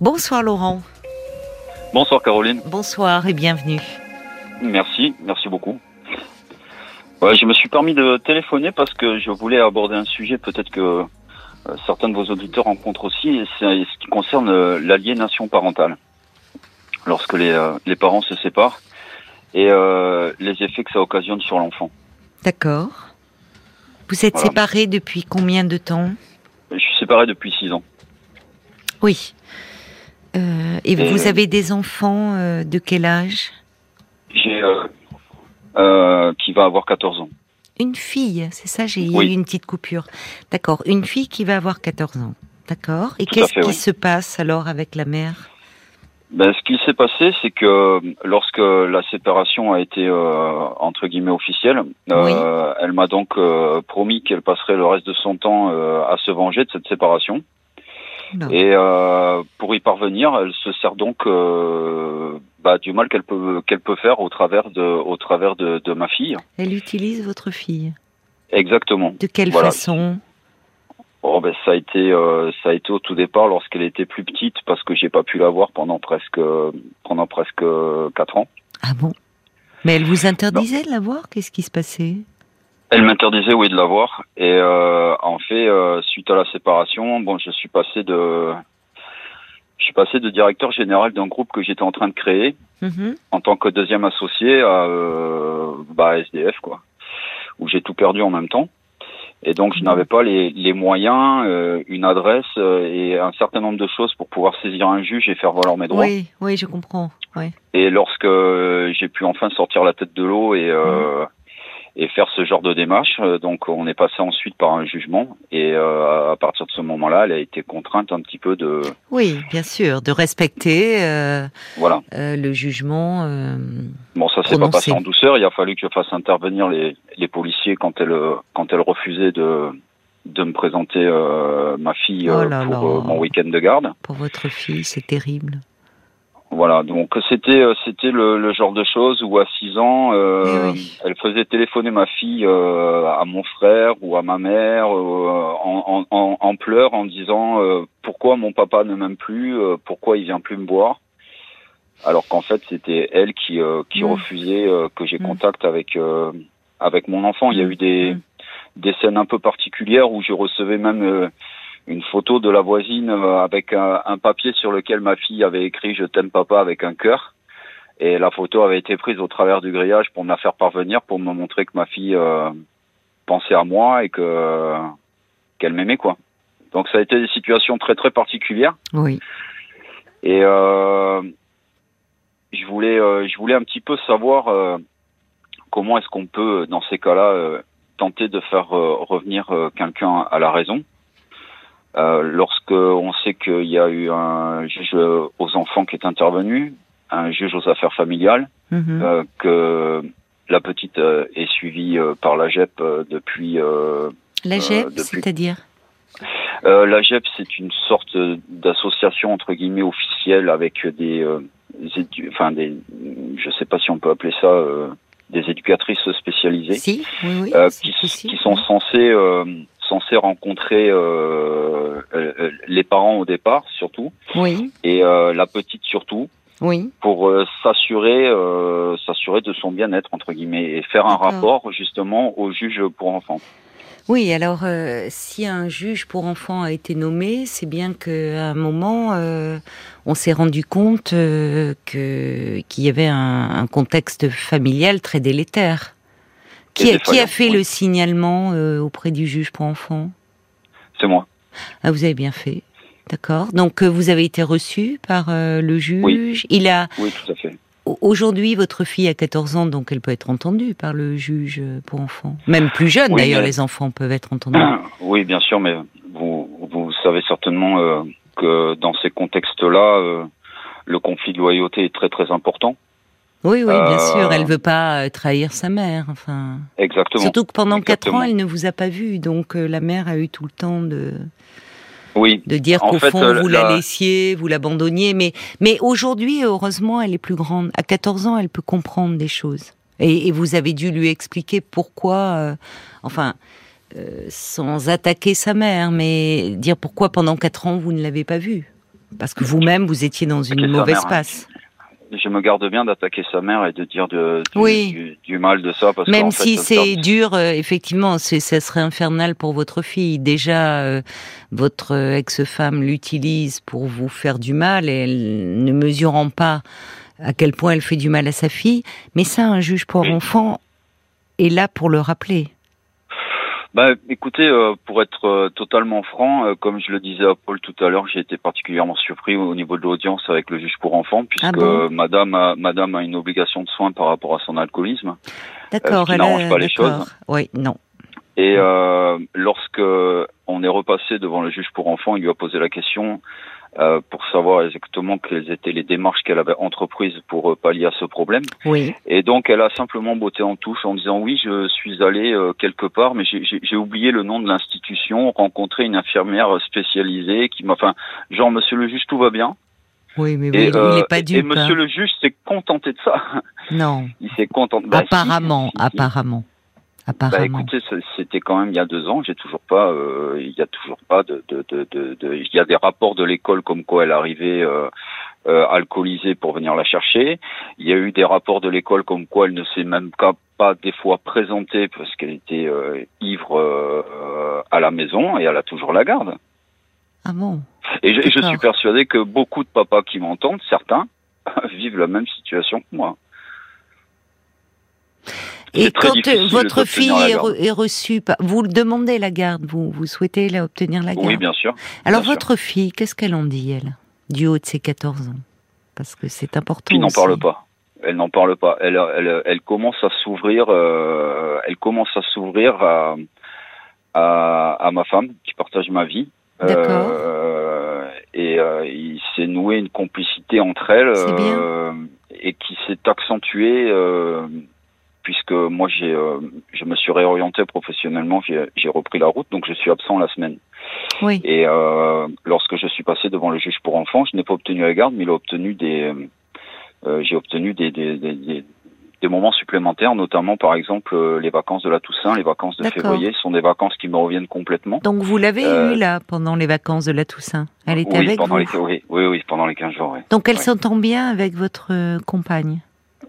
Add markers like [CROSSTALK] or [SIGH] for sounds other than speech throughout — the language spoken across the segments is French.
Bonsoir Laurent. Bonsoir Caroline. Bonsoir et bienvenue. Merci, merci beaucoup. Ouais, je me suis permis de téléphoner parce que je voulais aborder un sujet peut-être que euh, certains de vos auditeurs rencontrent aussi, et c'est ce qui concerne euh, l'aliénation parentale. Lorsque les, euh, les parents se séparent et les effets que ça occasionne sur l'enfant. D'accord. Vous êtes Voilà. séparés depuis combien de temps? Je suis séparé depuis six ans. Oui. Euh, et Et- vous avez des enfants euh, de quel âge? J'ai euh, euh, qui va avoir 14 ans. Une fille, c'est ça, j'ai Oui. eu une petite coupure. D'accord, une fille qui va avoir 14 ans. D'accord. Et qu'est-ce qui oui. se passe alors avec la mère? Ben, ce qui s'est passé, c'est que lorsque la séparation a été euh, entre guillemets officielle, euh, elle m'a donc euh, promis qu'elle passerait le reste de son temps à se venger de cette séparation. Non. Et euh, pour y parvenir, elle se sert donc euh, bah, du mal qu'elle peut qu'elle peut faire au travers de au travers de, de ma fille. Elle utilise votre fille. Exactement. De quelle Voilà. façon? Bon, ben ça a été euh, ça a été au tout départ lorsqu'elle était plus petite parce que j'ai pas pu la voir pendant presque pendant presque quatre ans. Ah bon? Mais elle vous interdisait de la voir? Qu'est-ce qui se passait? Elle m'interdisait oui de la voir et euh, en fait euh, suite à la séparation, bon je suis passé de je suis passé de directeur général d'un groupe que j'étais en train de créer Mhm. en tant que deuxième associé à euh, bah, SDF quoi, où j'ai tout perdu en même temps. Et donc je n'avais pas les, les moyens, euh, une adresse euh, et un certain nombre de choses pour pouvoir saisir un juge et faire valoir mes droits. Oui, oui, je comprends. Oui. Et lorsque euh, j'ai pu enfin sortir la tête de l'eau et euh, et faire ce genre de démarche, euh, donc on est passé ensuite par un jugement et euh, à partir de ce moment-là, elle a été contrainte un petit peu de Oui, bien sûr, de respecter euh, voilà. euh, le jugement. euh, Bon, ça s'est pas passé en douceur. Il a fallu que je fasse intervenir les, les policiers quand elle quand elle refusait de de me présenter euh, ma fille Oh là pour là. mon week-end de garde. pour votre fille, c'est terrible. Voilà, donc c'était euh, c'était le, le genre de choses où à 6 ans, euh, Eh oui. elle faisait téléphoner ma fille euh, à mon frère ou à ma mère euh, en, en, en, pleurs en disant euh, pourquoi mon papa ne m'aime plus, euh, pourquoi il vient plus me voir, alors qu'en fait c'était elle qui euh, qui Mm. refusait euh, que j'ai Mm. contact avec euh, avec mon enfant. Il y a Mm. eu des Mm. des scènes un peu particulières où je recevais même euh, une photo de la voisine euh, avec un, un papier sur lequel ma fille avait écrit je t'aime papa avec un cœur et la photo avait été prise au travers du grillage pour me la faire parvenir pour me montrer que ma fille euh, pensait à moi et que qu'elle m'aimait quoi. Donc ça a été des situations très très particulières Oui. et euh, je voulais euh, je voulais un petit peu savoir comment est-ce qu'on peut dans ces cas-là tenter de faire revenir quelqu'un à la raison euh, lorsque on sait qu'il y a eu un juge aux enfants qui est intervenu, un juge aux affaires familiales, Mhm. euh, que la petite euh, est suivie euh, par la GEP depuis La GEP, depuis- c'est-à-dire la GEP, c'est une sorte d'association entre guillemets officielle avec des, édu- enfin des, je sais pas si on peut appeler ça des éducatrices spécialisées Si, oui, oui. qui, qui sont censées censées rencontrer euh, euh, euh, les parents au départ surtout Oui, et euh, la petite surtout oui. pour euh, s'assurer s'assurer de son bien-être entre guillemets et faire un rapport justement au juge pour enfants. Oui, alors euh, si un juge pour enfants a été nommé, c'est bien qu'à un moment, euh, on s'est rendu compte euh, que qu'il y avait un, un contexte familial très délétère. Qui, a- qui a défaillant, fait oui. le signalement euh, auprès du juge pour enfants? C'est moi. Ah, vous avez bien fait. D'accord. Donc euh, vous avez été reçu par euh, le juge? Oui. Il a Oui, tout à fait. au- aujourd'hui votre fille a 14 ans, donc elle peut être entendue par le juge pour enfants. Même plus jeune Oui, d'ailleurs, mais- les enfants peuvent être entendus. [COUGHS] Oui, bien sûr, mais vous, vous savez certainement euh, que dans ces contextes-là, euh, le conflit de loyauté est très très important. Oui, oui, bien Euh, sûr. Elle veut pas euh, trahir sa mère. Enfin, Exactement. surtout que pendant quatre ans, elle ne vous a pas vu, donc euh, la mère a eu tout le temps de Oui, de dire qu'au fond euh, vous la... la- laissiez, vous l'abandonniez. Mais mais aujourd'hui, heureusement, elle est plus grande. À 14 ans, elle peut comprendre des choses. Et, et vous avez dû lui expliquer pourquoi. euh, enfin. euh, sans attaquer sa mère, mais dire pourquoi pendant quatre ans vous ne l'avez pas vue. Parce que vous-même, vous étiez dans une mauvaise hein. passe. Je me garde bien d'attaquer sa mère et de dire de, Oui. du, du mal de ça. Parce Même si c'est dur, euh, effectivement, ça serait infernal pour votre fille. Déjà, euh, votre euh, ex-femme l'utilise pour vous faire du mal et elle ne mesurant pas à quel point elle fait du mal à sa fille. Mais ça, un juge pour Oui. enfant est là pour le rappeler. Bah, écoutez, euh, pour être euh, totalement franc, euh, comme je le disais à Paul tout à l'heure, j'ai été particulièrement surpris au niveau de l'audience avec le juge pour enfants, puisque Ah bon euh, Madame, a, Madame a une obligation de soins par rapport à son alcoolisme. D'accord, Euh, qui elle n'arrange pas les choses. Oui, non. Et euh, lorsque on est repassé devant le juge pour enfants, il lui a posé la question euh, pour savoir exactement quelles étaient les démarches qu'elle avait entreprises pour euh, pallier à ce problème. Oui. Et donc, elle a simplement botté en touche en disant oui, je suis allée euh, quelque part, mais j'ai- oublié le nom de l'institution, rencontré une infirmière spécialisée qui m'a, enfin, genre, Monsieur le juge, tout va bien. Oui, mais Et, il, il euh, pas et dupe. Monsieur hein. le juge s'est contenté de ça. Non, [LAUGHS] Il s'est contenté. Bah, si, apparemment, si, si. apparemment, Bah écoutez, c'était quand même il y a deux ans. J'ai toujours pas, euh, il y a toujours pas de, de, de, de, de- il y a des rapports de l'école comme quoi elle arrivait euh, euh, alcoolisée pour venir la chercher. Il y a eu des rapports de l'école comme quoi elle ne s'est même pas, pas des fois présentée parce qu'elle était euh, ivre euh, à la maison et elle a toujours la garde. Ah bon? Et je, je suis persuadé que beaucoup de papas qui m'entendent, certains, [LAUGHS] vivent la même situation que moi. Et quand euh, votre fille est, garde. re- est reçue, vous le demandez la garde, vous, vous souhaitez la obtenir la garde Oui, bien sûr. Alors bien sûr. votre fille, qu'est-ce qu'elle en dit, elle, du haut de ses 14 ans? Parce que c'est important. Qui n'en parle pas. Elle n'en parle pas. Elle, elle, elle commence à s'ouvrir. euh, elle commence à s'ouvrir à, à, à ma femme qui partage ma vie. D'accord. Euh, et euh, il s'est noué une complicité entre elles C'est bien. euh, et qui s'est accentuée euh, puisque moi j'ai euh, je me suis réorienté professionnellement. J'ai repris la route donc je suis absent la semaine. Oui. Et euh, lorsque je suis passé devant le juge pour enfants, je n'ai pas obtenu la garde, mais il a obtenu des, euh, j'ai obtenu des, des, des, des- moments supplémentaires, notamment par exemple euh, les vacances de la Toussaint, les vacances de février, sont des vacances qui me reviennent complètement. Donc vous l'avez Euh, eue là pendant les vacances de la Toussaint? Elle était oui, avec pendant vous? les, oui, oui, oui, pendant les 15 jours. Oui. Donc elle Ouais. s'entend bien avec votre euh, compagne?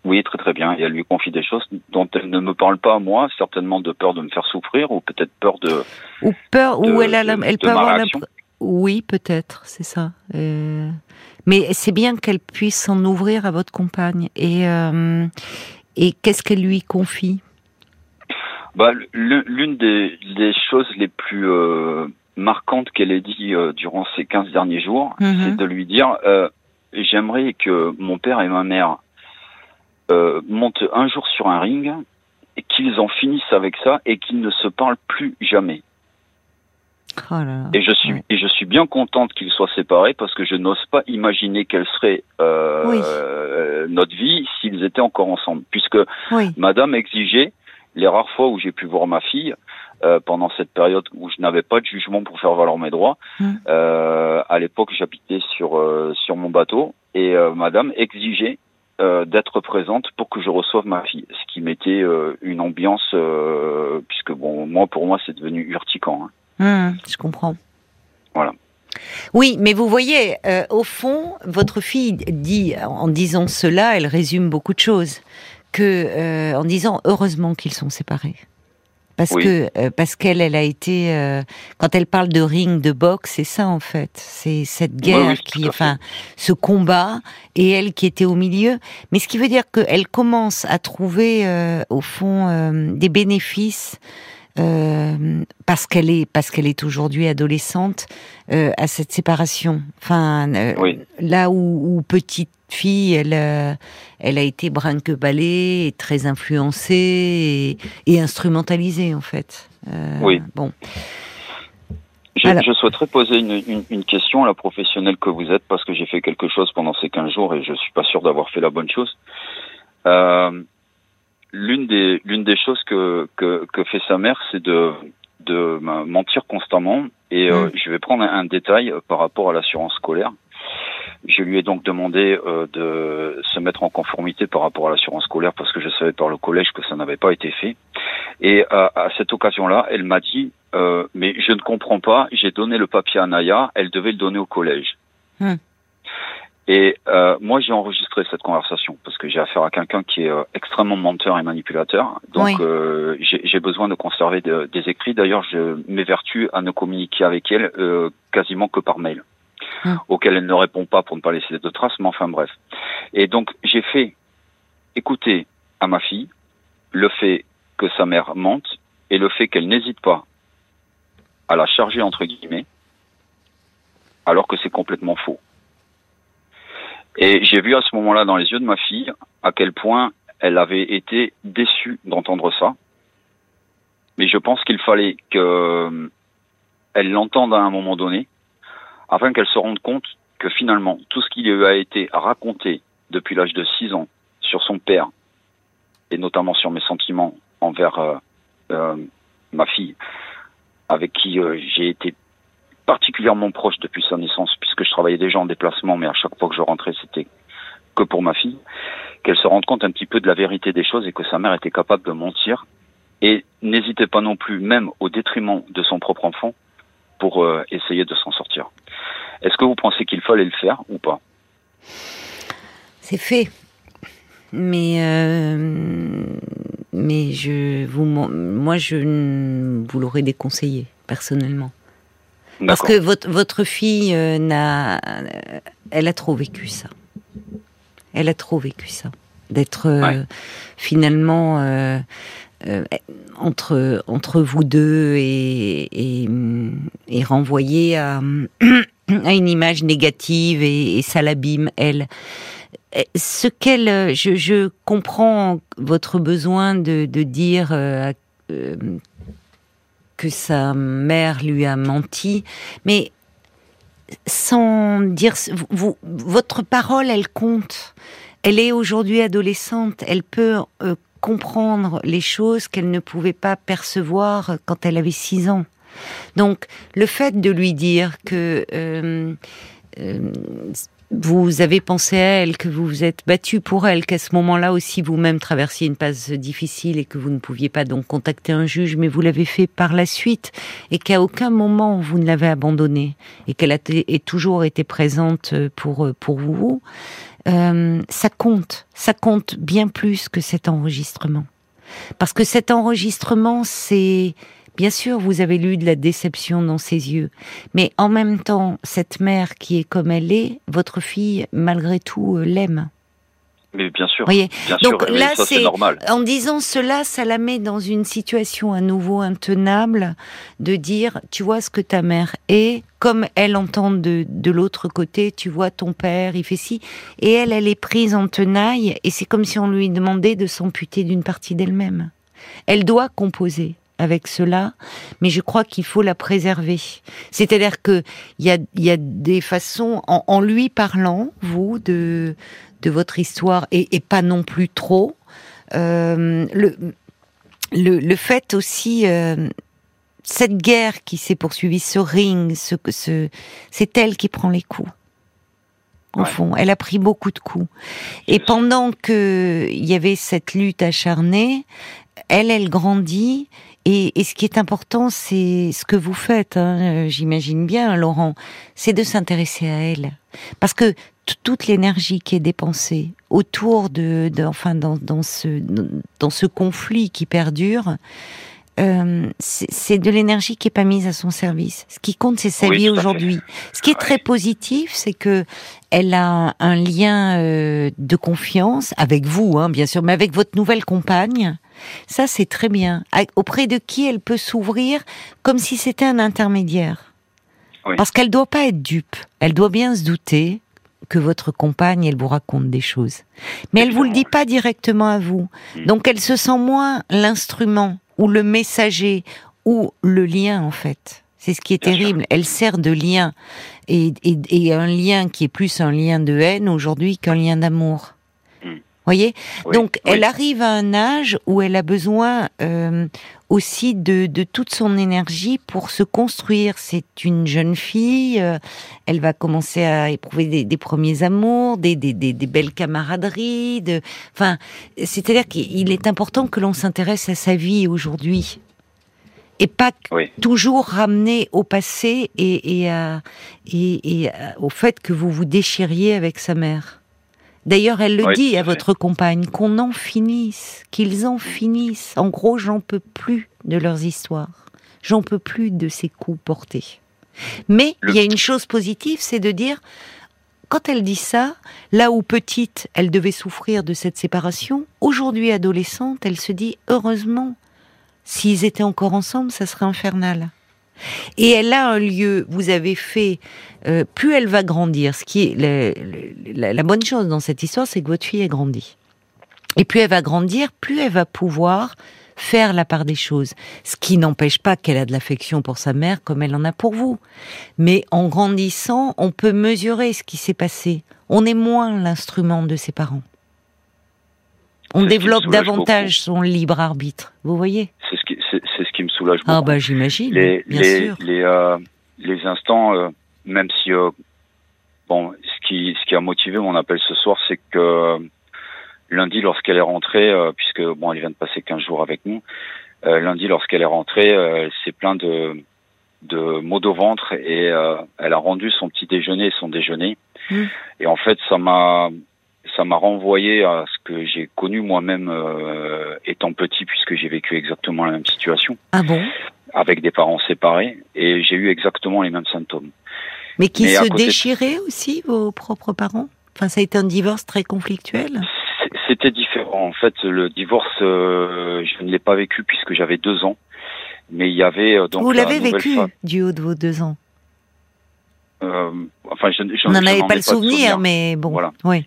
Oui, très très bien. Et elle lui confie des choses dont elle ne me parle pas à moi, certainement de peur de me faire souffrir ou peut-être peur de. Ou peur, De- ou elle a, la- elle de peut avoir Oui, peut-être, c'est ça. Euh, Mais c'est bien qu'elle puisse s'en ouvrir à votre compagne. Et euh, et qu'est-ce qu'elle lui confie? Bah, l'une des, des choses les plus euh, marquantes qu'elle ait dit durant ces 15 derniers jours, Mhm. c'est de lui dire j'aimerais que mon père et ma mère euh, montent un jour sur un ring et qu'ils en finissent avec ça et qu'ils ne se parlent plus jamais. Oh là là. Et je suis Ouais. et je suis bien contente qu'ils soient séparés parce que je n'ose pas imaginer quelle serait euh, Oui. euh, notre vie s'ils étaient encore ensemble, puisque Oui, Madame exigeait les rares fois où j'ai pu voir ma fille euh, pendant cette période où je n'avais pas de jugement pour faire valoir mes droits. Mm. Euh, à l'époque, j'habitais sur euh, sur mon bateau et Madame exigeait euh, d'être présente pour que je reçoive ma fille, ce qui mettait euh, une ambiance euh, puisque bon moi pour moi c'est devenu urticant. hein. Hum, je comprends. Voilà. Oui, mais vous voyez, au fond, votre fille dit, en disant cela, elle résume beaucoup de choses. Que, en disant heureusement qu'ils sont séparés. Parce Oui. que euh, parce qu'elle, elle a été euh, quand elle parle de ring, de boxe, c'est ça en fait. C'est cette guerre oui, qui, enfin, ce combat et elle qui était au milieu. Mais ce qui veut dire qu'elle commence à trouver euh, au fond euh, des bénéfices euh, parce qu'elle est parce qu'elle est aujourd'hui adolescente euh, à cette séparation. Enfin, euh, Oui. là où, où petite fille, elle elle a été brinque-ballée, et très influencée et, et instrumentalisée en fait. Oui. Bon. Je, Alors- je souhaiterais poser une, une, une question à la professionnelle que vous êtes parce que j'ai fait quelque chose pendant ces 15 jours et je suis pas sûr d'avoir fait la bonne chose. Euh, l'une des l'une des choses que, que, que fait sa mère, c'est de de me mentir constamment et euh, Mm. je vais prendre un, un détail euh, par rapport à l'assurance scolaire. Je lui ai donc demandé euh, de se mettre en conformité par rapport à l'assurance scolaire parce que je savais par le collège que ça n'avait pas été fait. Et à, à cette occasion-là, elle m'a dit euh, mais je ne comprends pas. J'ai donné le papier à Naya. Elle devait le donner au collège. Hmm. Et euh, moi, j'ai enregistré cette conversation parce que j'ai affaire à quelqu'un qui est euh, extrêmement menteur et manipulateur. Donc, euh, j'ai besoin de conserver des écrits. D'ailleurs, je m'évertue à ne communiquer avec elle euh, quasiment que par mail, hum. auquel elle ne répond pas pour ne pas laisser de traces. Mais enfin, bref. Et donc, j'ai fait écouter à ma fille le fait que sa mère mente et le fait qu'elle n'hésite pas à la charger entre guillemets, alors que c'est complètement faux. Et j'ai vu à ce moment-là dans les yeux de ma fille à quel point elle avait été déçue d'entendre ça. Mais je pense qu'il fallait qu'elle euh, l'entende à un moment donné, afin qu'elle se rende compte que finalement, tout ce qui lui a été raconté depuis l'âge de 6 ans sur son père, et notamment sur mes sentiments envers euh, euh, ma fille, avec qui j'ai été particulièrement proche depuis sa naissance, puisque je travaillais déjà en déplacement, mais à chaque fois que je rentrais, c'était que pour ma fille, qu'elle se rende compte un petit peu de la vérité des choses et que sa mère était capable de mentir et n'hésitait pas non plus, même au détriment de son propre enfant, pour euh, essayer de s'en sortir. Est-ce que vous pensez qu'il fallait le faire ou pas? C'est fait, mais euh, mais je vous moi je vous l'aurais déconseillé personnellement. Parce que votre, votre fille euh, n'a, euh, elle a trop vécu ça. Elle a trop vécu ça. D'être euh, finalement entre, entre vous deux et, et, renvoyée à, [CLEARS THROAT] à, une image négative et, ça l'abîme, elle. Ce qu'elle, je, je, comprends votre besoin de, de dire que sa mère lui a menti, mais sans dire vous, votre parole, elle compte. Elle est aujourd'hui adolescente, elle peut euh, comprendre les choses qu'elle ne pouvait pas percevoir quand elle avait six ans. Donc, le fait de lui dire que euh, euh, vous avez pensé à elle, que vous vous êtes battu pour elle, qu'à ce moment-là aussi vous-même traversiez une passe difficile et que vous ne pouviez pas donc contacter un juge, mais vous l'avez fait par la suite et qu'à aucun moment vous ne l'avez abandonnée et qu'elle a toujours été présente pour pour vous, euh, ça compte, ça compte bien plus que cet enregistrement, parce que cet enregistrement c'est Bien sûr, vous avez lu de la déception dans ses yeux, mais en même temps, cette mère qui est comme elle est, votre fille, malgré tout, euh, l'aime. Mais bien sûr. Voyez Donc là, c'est normal. En disant cela, ça la met dans une situation à nouveau intenable de dire, tu vois ce que ta mère est, comme elle entend de, de l'autre côté, tu vois ton père, il fait ci, et elle, elle est prise en tenaille, et c'est comme si on lui demandait de s'amputer d'une partie d'elle-même. Elle doit composer avec cela, mais je crois qu'il faut la préserver. C'est-à-dire que il y a, y a des façons, en, lui parlant, vous, de, de votre histoire, et, et pas non plus trop, euh, le, le, le, fait aussi, euh, cette guerre qui s'est poursuivie, ce ring, ce, ce, c'est elle qui prend les coups. Au fond, elle a pris beaucoup de coups. Et pendant que il y avait cette lutte acharnée, elle, elle grandit et, ce qui est important, c'est ce que vous faites, hein, euh, j'imagine bien, Laurent, c'est de s'intéresser à elle. Parce que toute l'énergie qui est dépensée autour de, enfin, dans, dans, ce, dans ce conflit qui perdure, euh, c'est de l'énergie qui est pas mise à son service. Ce qui compte, c'est sa vie aujourd'hui. Ce qui est très positif, c'est que elle a un lien euh, de confiance avec vous, hein, bien sûr, mais avec votre nouvelle compagne. Ça, c'est très bien. Auprès de qui elle peut s'ouvrir comme si c'était un intermédiaire. Parce qu'elle doit pas être dupe. Elle doit bien se douter que votre compagne, elle vous raconte des choses. Mais elle vous le dit pas directement à vous. Hmm. Donc elle se sent moins l'instrument ou le messager ou le lien en fait. C'est ce qui est terrible. Elle sert de lien et, et, un lien qui est plus un lien de haine aujourd'hui qu'un lien d'amour. Voyez? Donc elle arrive à un âge où elle a besoin euh, aussi de, de, toute son énergie pour se construire. C'est une jeune fille. Euh, elle va commencer à éprouver des, des premiers amours, des, des, des, belles camaraderies. De, enfin, c'est-à-dire qu'il est important que l'on s'intéresse à sa vie aujourd'hui et pas toujours ramener au passé et, et, et, au fait que vous vous déchiriez avec sa mère. D'ailleurs, elle le dit à votre compagne, qu'on en finisse, qu'ils en finissent. En gros, j'en peux plus de leurs histoires. J'en peux plus de ces coups portés. Mais il y a une chose positive, c'est de dire, quand elle dit ça, là où petite, elle devait souffrir de cette séparation, aujourd'hui adolescente, elle se dit, heureusement, S'ils étaient encore ensemble, ça serait infernal. Et elle a un lieu, vous avez fait, euh, plus elle va grandir, ce qui est la, bonne chose dans cette histoire, c'est que votre fille a grandi. Et plus elle va grandir, plus elle va pouvoir faire la part des choses. Ce qui n'empêche pas qu'elle a de l'affection pour sa mère comme elle en a pour vous. Mais en grandissant, on peut mesurer ce qui s'est passé. On est moins l'instrument de ses parents. On développe davantage son libre arbitre, vous voyez? C'est ce, qui, c'est, ce qui me soulage ah, beaucoup. Ah bah j'imagine, les, bien les, sûr. Les, euh, les instants, euh, même si... Euh, bon, ce qui, ce qui a motivé mon appel ce soir, c'est que lundi, lorsqu'elle est rentrée, puisque bon, elle vient de passer 15 jours avec nous, lundi, lorsqu'elle est rentrée, elle s'est plein de, de maux de ventre et elle a rendu son petit déjeuner et son déjeuner. Mmh. Et en fait, ça m'a ça m'a renvoyé à ce que j'ai connu moi-même euh, étant petit, puisque j'ai vécu exactement la même situation. Ah bon? Avec des parents séparés, et j'ai eu exactement les mêmes symptômes. Mais qui se déchiraient aussi, vos propres parents? Enfin, ça a été un divorce très conflictuel? C'était différent. En fait, le divorce, euh, je ne l'ai pas vécu puisque j'avais deux ans. Mais il y avait euh, donc. Vous l'avez vécu du haut de vos deux ans? Euh, Enfin, je, je, n'en avais pas, le souvenir, mais bon. Voilà. Oui.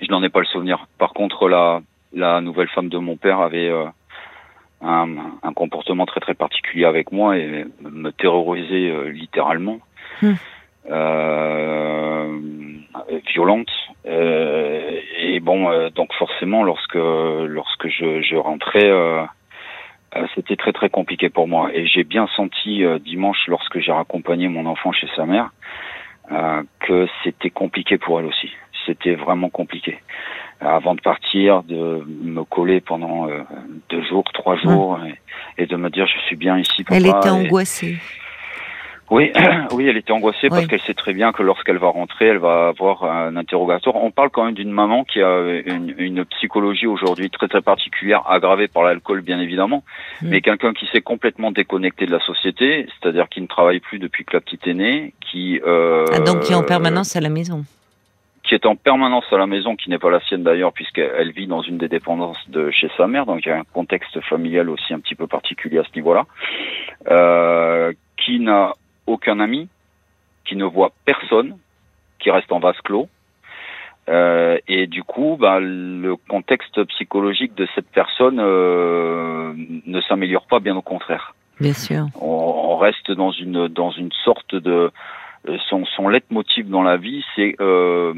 Je n'en ai pas le souvenir. Par contre, la, la nouvelle femme de mon père avait euh, un, un, comportement très très particulier avec moi et me terrorisait euh, littéralement. Hmm. Euh, violente euh, et bon donc forcément lorsque lorsque je, je rentrais c'était très très compliqué pour moi et j'ai bien senti dimanche lorsque j'ai raccompagné mon enfant chez sa mère que c'était compliqué pour elle aussi c'était vraiment compliqué. Avant de partir, de me coller pendant euh, deux jours, trois jours, et, de me dire je suis bien ici. Elle était angoissée. Oui, [CLEARS THROAT] oui, elle était angoissée parce qu'elle sait très bien que lorsqu'elle va rentrer, elle va avoir un interrogatoire. On parle quand même d'une maman qui a une, psychologie aujourd'hui très très particulière, aggravée par l'alcool bien évidemment, mm. mais quelqu'un qui s'est complètement déconnecté de la société, c'est-à-dire qui ne travaille plus depuis que la petite est née, qui euh, ah, donc qui est en permanence à la maison qui est en permanence à la maison, qui n'est pas la sienne d'ailleurs, puisqu'elle vit dans une des dépendances de chez sa mère, donc il y a un contexte familial aussi un petit peu particulier à ce niveau-là, euh, qui n'a aucun ami, qui ne voit personne, qui reste en vase clos. Euh, et du coup, bah, le contexte psychologique de cette personne euh, ne s'améliore pas, bien au contraire. Bien sûr. On, on, reste dans une dans une sorte de son son leitmotiv dans la vie, c'est euh,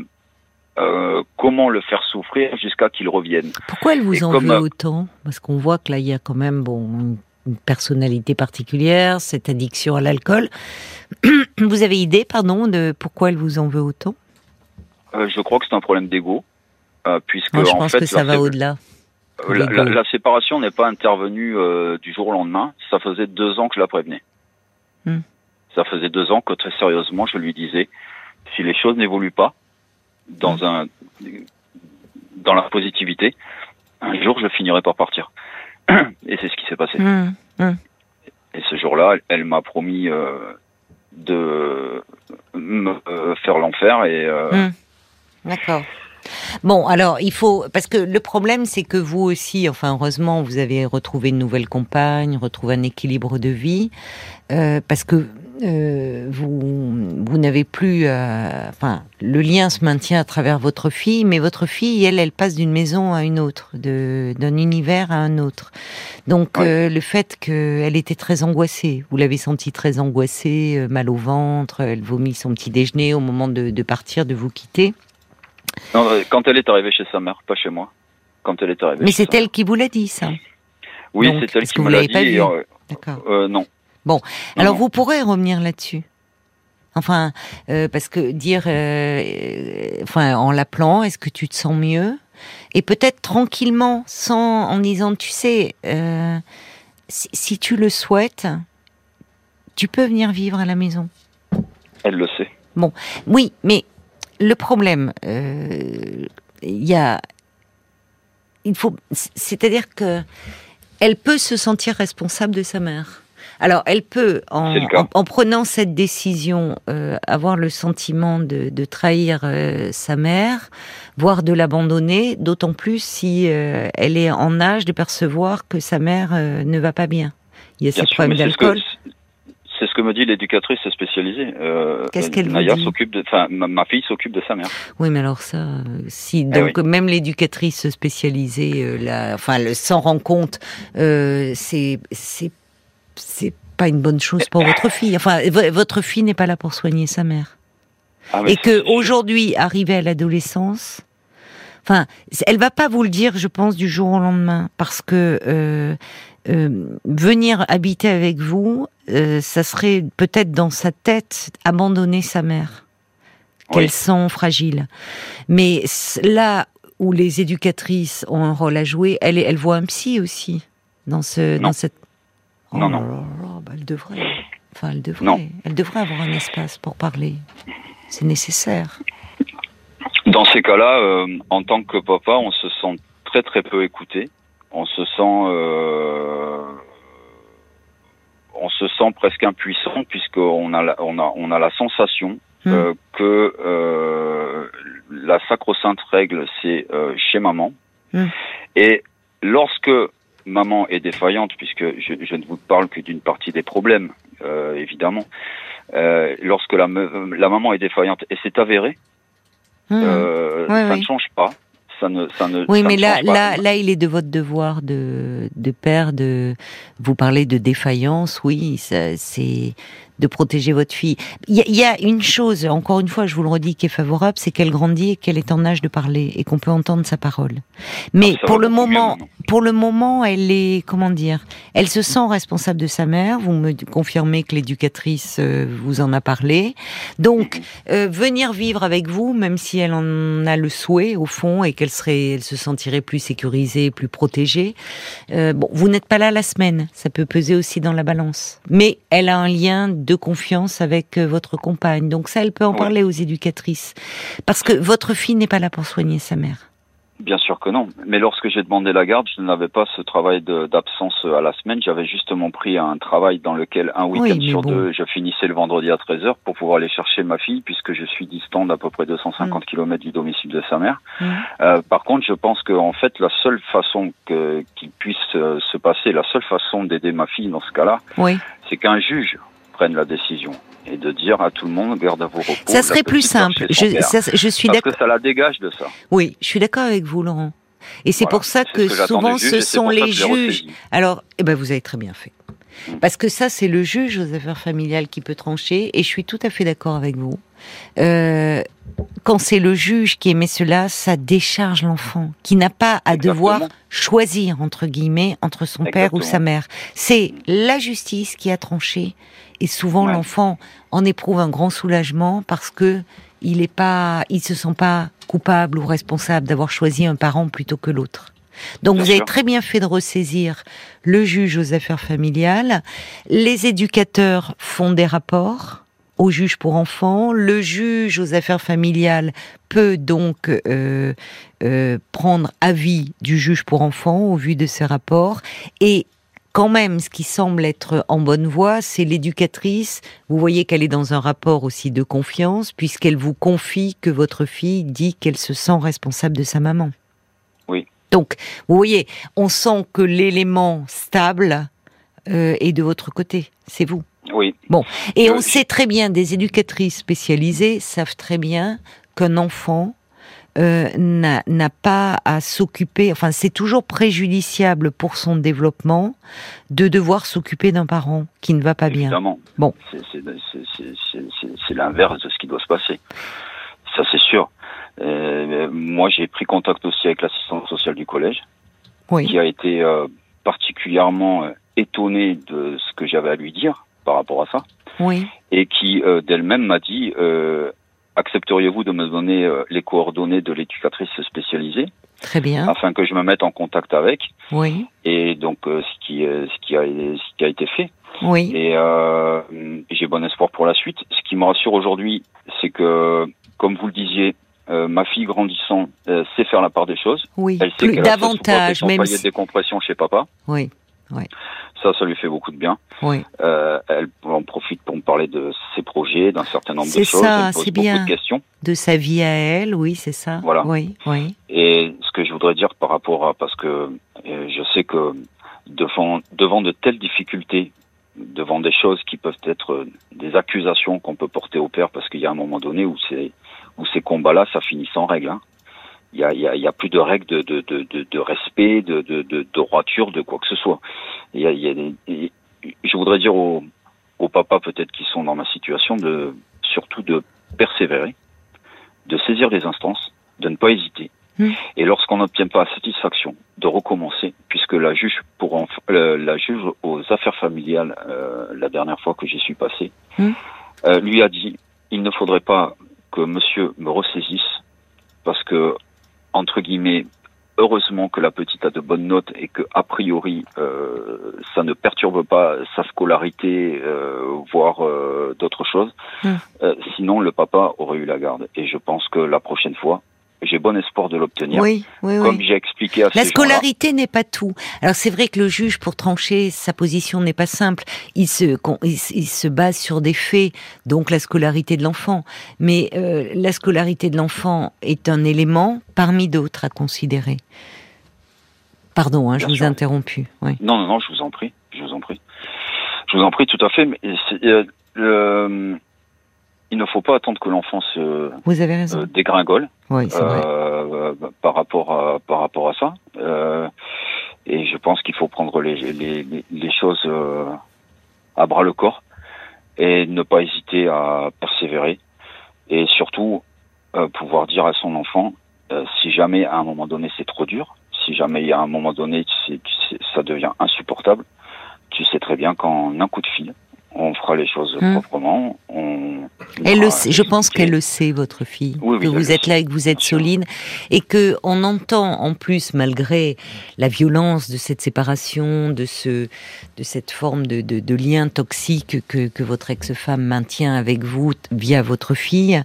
euh, comment le faire souffrir jusqu'à qu'il revienne. Pourquoi elle vous en veut autant? Parce qu'on voit que là, il y a quand même bon, une personnalité particulière, cette addiction à l'alcool. [CLEARS THROAT] vous avez idée, pardon, de pourquoi elle vous en veut autant? Euh, Je crois que c'est un problème d'ego. Euh, puisque, je pense que ça va au-delà. La, séparation n'est pas intervenue du jour au lendemain. Ça faisait deux ans que je la prévenais. Hmm. Ça faisait deux ans que très sérieusement, je lui disais, si les choses n'évoluent pas, dans un dans la positivité, un jour je finirai par partir. Et c'est ce qui s'est passé. Mm. Mm. Et ce jour-là, elle, m'a promis euh, de me euh, faire l'enfer et. Euh, D'accord. Bon, alors il faut parce que le problème c'est que vous aussi, enfin heureusement, vous avez retrouvé une nouvelle compagne, retrouvé un équilibre de vie, parce que euh, vous, vous n'avez plus, euh, enfin, le lien se maintient à travers votre fille, mais votre fille, elle, elle passe d'une maison à une autre, d'un univers à un autre. Donc, euh, le fait qu'elle était très angoissée, vous l'avez sentie très angoissée, mal au ventre, elle vomit son petit déjeuner au moment de, de partir, de vous quitter. Non, quand elle est arrivée chez sa mère, pas chez moi. Quand elle est arrivée. Mais c'est elle qui vous l'a dit, ça. Oui, c'est elle qui me l'a dit. D'accord. non, Bon, alors vous pourrez revenir là-dessus. Enfin, euh, parce que dire, euh, enfin, en l'appelant, est-ce que tu te sens mieux? Et peut-être tranquillement, sans en disant, tu sais, euh, si, tu le souhaites, tu peux venir vivre à la maison. Elle le sait. Bon, oui, mais le problème, il y a, il faut, c'est-à-dire que elle peut se sentir responsable de sa mère. Alors, elle peut, en, prenant cette décision, euh, avoir le sentiment de, trahir euh, sa mère, voire de l'abandonner, d'autant plus si euh, elle est en âge de percevoir que sa mère ne va pas bien. Il y a ce problème d'alcool. C'est ce que me dit l'éducatrice spécialisée. Qu'est-ce qu'elle veut s'occupe de, enfin, ma, fille s'occupe de sa mère. Oui, mais alors ça, si eh donc même l'éducatrice spécialisée, la, enfin, s'en rend compte, c'est c'est c'est pas une bonne chose pour votre fille. Enfin, votre fille n'est pas là pour soigner sa mère. Ah, et que aujourd'hui, arrivée à l'adolescence, enfin, elle va pas vous le dire, je pense, du jour au lendemain, parce que euh, euh, venir habiter avec vous, euh, ça serait peut-être dans sa tête abandonner sa mère, qu'elle sent fragile. Mais là où les éducatrices ont un rôle à jouer, elle, elle voit un psy aussi dans ce, dans cette non, oh non. Bah, elle devrait. Enfin, elle devrait. Elle devrait avoir un espace pour parler. C'est nécessaire. Dans ces cas-là, euh, en tant que papa, on se sent très très peu écouté. On se sent, euh, on se sent presque impuissant puisqu'on a, on a, on a la sensation hmm. euh, que la sacro-sainte règle, c'est chez maman. Hmm. Et lorsque maman est défaillante, puisque je, ne vous parle que d'une partie des problèmes, euh, évidemment. Euh, lorsque la, la, maman est défaillante, et c'est avéré, mmh. euh, ça ne change pas. Ça ne, ça ne, oui, mais là, là, là, il est de votre devoir de, de père de vous parler de défaillance. Oui, c'est de protéger votre fille. Il y, a une chose, encore une fois, je vous le redis, qui est favorable, c'est qu'elle grandit et qu'elle est en âge de parler et qu'on peut entendre sa parole. Mais pour le moment, pour le moment, elle est, comment dire, elle se sent responsable de sa mère. Vous me confirmez que l'éducatrice euh, vous en a parlé. Donc, mhm. euh, venir vivre avec vous, même si elle en a le souhait au fond et qu'elle serait, elle se sentirait plus sécurisée, plus protégée. Euh, bon, vous n'êtes pas là la semaine, ça peut peser aussi dans la balance. Mais elle a un lien de confiance avec euh, votre compagne. Donc ça, elle peut en parler aux éducatrices. Parce que votre fille n'est pas là pour soigner sa mère. Bien sûr que non. Mais lorsque j'ai demandé la garde, je n'avais pas ce travail d'absence à la semaine. J'avais justement pris un travail dans lequel un week-end sur deux, je finissais le vendredi à 13h pour pouvoir aller chercher ma fille puisque je suis distant d'à peu près 250 mm. km du domicile de sa mère. Mm. Euh, par contre, je pense que en fait, la seule façon qu'il puisse euh, se passer, la seule façon d'aider ma fille dans ce cas-là, c'est qu'un juge prenne la décision et de dire à tout le monde garde à vos repos. Ça serait plus simple. Je, je, suis d'accord. Parce que ça la dégage de ça. Oui, je suis d'accord avec vous, Laurent. Et c'est pour ça que, souvent ce sont les juges. Alors, eh ben, vous avez très bien fait. Mm. Parce que ça, c'est le juge aux affaires familiales qui peut trancher, et je suis tout à fait d'accord avec vous. Euh, quand c'est le juge qui émet cela, ça décharge l'enfant, qui n'a pas à devoir choisir, entre guillemets, entre son père ou sa mère. C'est la justice qui a tranché, et souvent l'enfant en éprouve un grand soulagement parce que il est pas, il se sent pas coupable ou responsable d'avoir choisi un parent plutôt que l'autre. Donc vous avez très bien fait de ressaisir le juge aux affaires familiales. Les éducateurs font des rapports au juge pour enfants. Le juge aux affaires familiales peut donc euh, euh, prendre avis du juge pour enfants au vu de ces rapports. Et quand même, ce qui semble être en bonne voie, c'est l'éducatrice. Vous voyez qu'elle est dans un rapport aussi de confiance, puisqu'elle vous confie que votre fille dit qu'elle se sent responsable de sa maman. Oui. Donc, vous voyez, on sent que l'élément stable euh, est de votre côté. C'est vous. Oui. Bon. Et on sait très bien, des éducatrices spécialisées savent très bien qu'un enfant euh, n'a pas à s'occuper, enfin c'est toujours préjudiciable pour son développement de devoir s'occuper d'un parent qui ne va pas bien. Bon. C'est l'inverse de ce qui doit se passer. Ça c'est sûr. Euh, moi j'ai pris contact aussi avec l'assistante sociale du collège, qui a été euh, particulièrement étonnée de ce que j'avais à lui dire par rapport à ça. Oui. Et qui d'elle-même m'a dit accepteriez-vous de me donner euh, les coordonnées de l'éducatrice spécialisée Très bien. Afin que je me mette en contact avec. Oui. Et donc, ce qui, ce qui a, ce qui a été fait. Oui. Et euh, j'ai bon espoir pour la suite. Ce qui me rassure aujourd'hui, c'est que, comme vous le disiez, euh, ma fille grandissant euh, sait faire la part des choses. Oui. Elle sait Plus davantage, a même de si... décompression chez papa. Oui. Ça, ça lui fait beaucoup de bien. Oui. Euh, elle en profite pour me parler de ses projets, d'un certain nombre de C'est choses. ça, elle pose c'est beaucoup bien. de questions. De sa vie à elle, oui, c'est ça. Voilà. Oui, oui. Et ce que je voudrais dire par rapport à, parce que euh, je sais que devant, devant de telles difficultés, devant des choses qui peuvent être euh, des accusations qu'on peut porter au père, parce qu'il y a un moment donné où c'est où ces combats-là, ça finit sans règle. Hein. Il y a, y, a, y a plus de règles de, de, de, de, de respect, de, de, de, de droiture, de quoi que ce soit. Y a, y je voudrais dire aux, aux papas peut-être qui sont dans ma situation de surtout de persévérer, de saisir les instances, de ne pas hésiter. Mm. Et lorsqu'on n'obtient pas satisfaction, de recommencer, puisque la juge pour enf- euh, la juge aux affaires familiales, euh, la dernière fois que j'y suis passé, Mm. euh, lui a dit il ne faudrait pas que Monsieur me ressaisisse parce que entre guillemets heureusement que la petite a de bonnes notes et que a priori euh, ça ne perturbe pas sa scolarité euh, voire euh, d'autres choses Mm. Euh, sinon le papa aurait eu la garde et je pense que la prochaine fois j'ai bon espoir de l'obtenir Oui, oui, oui. comme j'ai expliqué à La ces scolarité n'est pas tout. Alors c'est vrai que le juge, pour trancher sa position, n'est pas simple. Il se, il, se base sur des faits, donc la scolarité de l'enfant. Mais euh, la scolarité de l'enfant est un élément parmi d'autres à considérer. Pardon, hein, je Bien vous ai interrompu. Oui. Non, non, non, je vous en prie, je vous en prie. Je vous en prie, tout à fait. Mais euh, il ne faut pas attendre que l'enfant se Vous avez raison. euh, dégringole oui, c'est vrai. euh, par rapport à par rapport à ça. Euh, et je pense qu'il faut prendre les les, les, choses à bras le corps et ne pas hésiter à persévérer et surtout pouvoir dire à son enfant si jamais à un moment donné c'est trop dur, si jamais il y a un moment donné tu sais- tu sais, ça devient insupportable, tu sais très bien qu'en un coup de fil, on fera les choses Hmm. proprement. On Elle le sait, je pense qu'elle le sait, votre fille, Oui, oui, que vous êtes là et que vous êtes solide, et que on entend en plus, malgré la violence de cette séparation, de ce, de cette forme de, de, de lien toxique que, que votre ex-femme maintient avec vous via votre fille,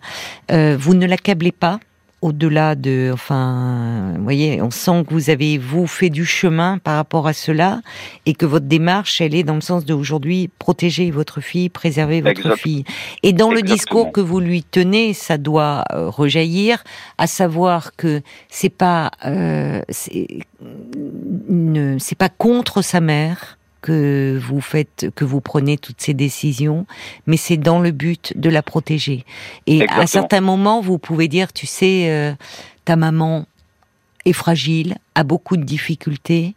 euh, vous ne l'accablez pas au-delà de, enfin, vous voyez, on sent que vous avez vous fait du chemin par rapport à cela et que votre démarche, elle est dans le sens d'aujourd'hui protéger votre fille, préserver votre Exact. fille. Et dans le discours que vous lui tenez, ça doit euh, rejaillir, à savoir que c'est pas, euh, c'est pas contre sa mère que vous faites, que vous prenez toutes ces décisions, mais c'est dans le but de la protéger. Et à Exactement. certains moments, vous pouvez dire, tu sais, euh, ta maman est fragile, a beaucoup de difficultés,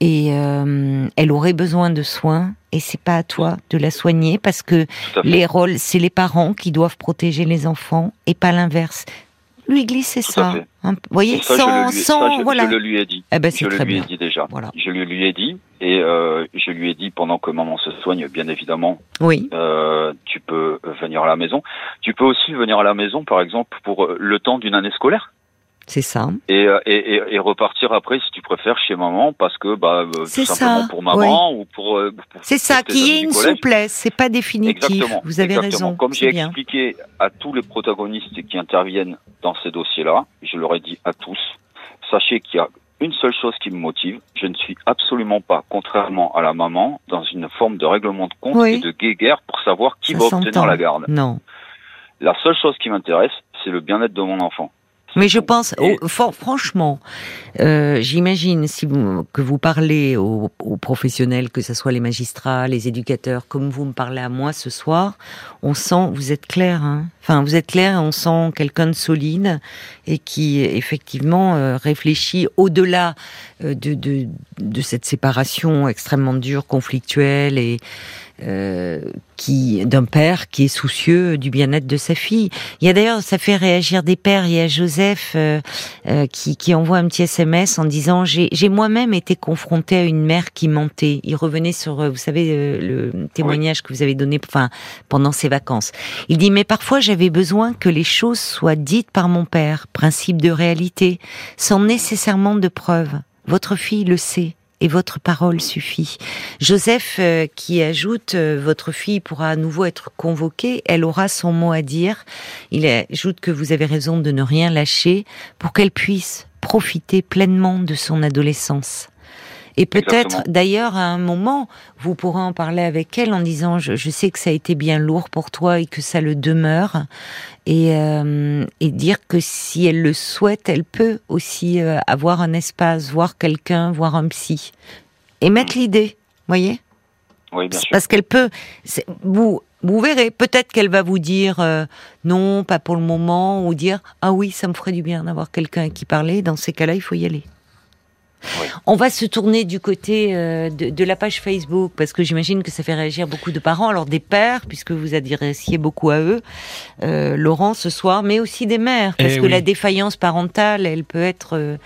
et euh, elle aurait besoin de soins, et c'est pas à toi de la soigner parce que à les rôles, c'est les parents qui doivent protéger les enfants et pas l'inverse. Lui glisser Tout ça, hein, vous voyez, ça, sans, je lui, sans, ça, je, voilà. je le lui ai dit. Eh ben, Je le lui ai bien. dit déjà. Voilà. Je le lui ai dit et euh, je lui ai dit pendant que maman se soigne, bien évidemment, Oui, euh, tu peux venir à la maison. Tu peux aussi venir à la maison, par exemple, pour euh, le temps d'une année scolaire c'est ça. et, euh, et, et, et repartir après, si tu préfères, chez maman, parce que bah euh, tout C'est simplement ça, pour maman ou pour. euh, pour- C'est ça, pour y amis ait du une collège. souplesse, c'est pas définitif. Exactement. Vous avez exactement. raison. Comme c'est j'ai expliqué à tous les protagonistes qui interviennent dans ces dossiers-là, je leur ai dit à tous, sachez qu'il y a une seule chose qui me motive. Je ne suis absolument pas, contrairement à la maman, dans une forme de règlement de compte Oui. et de guéguerre pour savoir qui Ça va obtenir la garde. Non. La seule chose qui m'intéresse, c'est le bien-être de mon enfant. Mais je pense, oh, franchement, euh, j'imagine si vous, que vous parlez aux, aux professionnels, que ce soit les magistrats, les éducateurs, comme vous me parlez à moi ce soir, on sent, vous êtes clair, hein. Enfin vous êtes clair, on sent quelqu'un de solide et qui effectivement euh, réfléchit au-delà euh, de, de, de cette séparation extrêmement dure, conflictuelle et euh, qui d'un père qui est soucieux du bien-être de sa fille. Il y a d'ailleurs, ça fait réagir des pères. Il y a Joseph euh, euh, qui, envoie un petit SMS en disant j'ai moi-même été confronté à une mère qui mentait. Il revenait sur, vous savez, le témoignage que vous avez donné, pendant ses vacances. Il dit mais parfois j'avais besoin que les choses soient dites par mon père, principe de réalité, sans nécessairement de preuves. Votre fille le sait et votre parole suffit. Joseph euh, qui ajoute euh, votre fille pourra à nouveau être convoquée, elle aura son mot à dire. Il ajoute que vous avez raison de ne rien lâcher pour qu'elle puisse profiter pleinement de son adolescence. Et peut-être, d'ailleurs, à un moment, vous pourrez en parler avec elle en disant, je, je, sais que ça a été bien lourd pour toi et que ça le demeure, et, euh, et dire que si elle le souhaite, elle peut aussi euh, avoir un espace, voir quelqu'un, voir un psy, et mettre mm. l'idée, voyez? Oui, bien sûr. Parce qu'elle peut, vous, vous verrez, peut-être qu'elle va vous dire euh, non, pas pour le moment, ou dire ah oui, ça me ferait du bien d'avoir quelqu'un à qui parler. Dans ces cas-là, il faut y aller. On va se tourner du côté euh, de, la page Facebook parce que j'imagine que ça fait réagir beaucoup de parents, alors des pères puisque vous adressiez beaucoup à eux, euh, Laurent ce soir, mais aussi des mères parce eh que la défaillance parentale, elle peut être euh,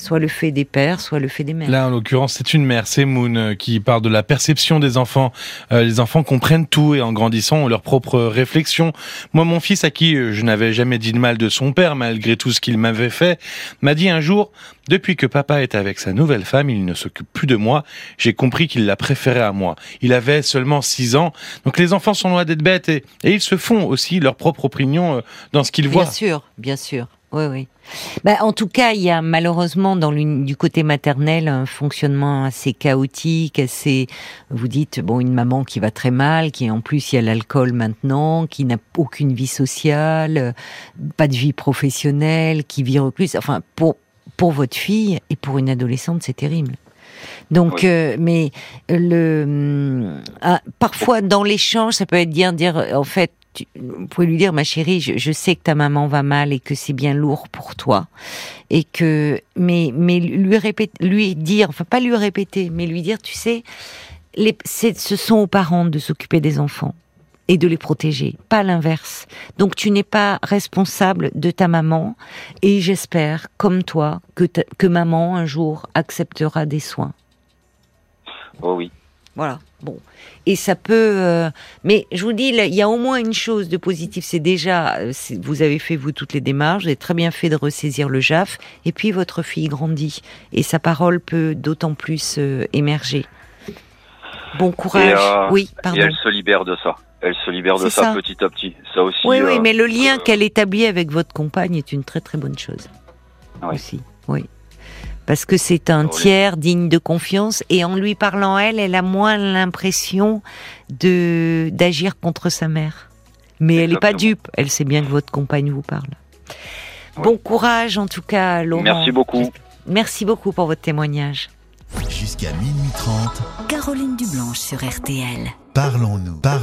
soit le fait des pères, soit le fait des mères. Là, en l'occurrence, c'est une mère, c'est Moon, euh, qui parle de la perception des enfants. Euh, les enfants comprennent tout et en grandissant ont leur propre réflexion. Moi, mon fils, à qui euh, je n'avais jamais dit de mal de son père, malgré tout ce qu'il m'avait fait, m'a dit un jour, depuis que papa est avec sa nouvelle femme, il ne s'occupe plus de moi. J'ai compris qu'il la préférait à moi. Il avait seulement six ans. Donc les enfants sont loin d'être bêtes et, et, ils se font aussi leur propre opinion dans ce qu'ils voient. Bien sûr, bien sûr. Oui, oui. Bah, en tout cas, il y a malheureusement dans du côté maternel un fonctionnement assez chaotique, assez. Vous dites bon, une maman qui va très mal, qui en plus il y a l'alcool maintenant, qui n'a aucune vie sociale, pas de vie professionnelle, qui vit recluse. Enfin, pour pour votre fille et pour une adolescente, c'est terrible. Donc, euh, mais le ah, parfois dans l'échange, ça peut être dire dire en fait vous pouvez lui dire, ma chérie, je, sais que ta maman va mal et que c'est bien lourd pour toi, et que, mais, mais lui répéter, lui dire, enfin pas lui répéter, mais lui dire, tu sais, les, ce sont aux parents de s'occuper des enfants et de les protéger, pas l'inverse. Donc tu n'es pas responsable de ta maman et j'espère, comme toi, que, que maman un jour acceptera des soins. Oh oui. Voilà. Bon. Et ça peut. Euh, mais je vous dis, il y a au moins une chose de positif. C'est déjà, euh, vous avez fait vous toutes les démarches, vous avez très bien fait de ressaisir le JAF. Et puis votre fille grandit et sa parole peut d'autant plus euh, émerger. Bon courage. oui, pardon. Et elle se libère de ça. Elle se libère de ça, petit à petit. Ça aussi. Oui, oui, mais le lien qu'elle établit avec votre compagne est une très très bonne chose. Oui. Aussi, oui parce que c'est un tiers digne de confiance et en lui parlant elle, elle a moins l'impression de d'agir contre sa mère. Mais elle n'est pas dupe, elle sait bien que votre compagne vous parle. Bon courage en tout cas, Laurent. Merci beaucoup. Merci beaucoup pour votre témoignage. Jusqu'à minuit 30. Caroline Dublanche sur RTL. Parlons-nous.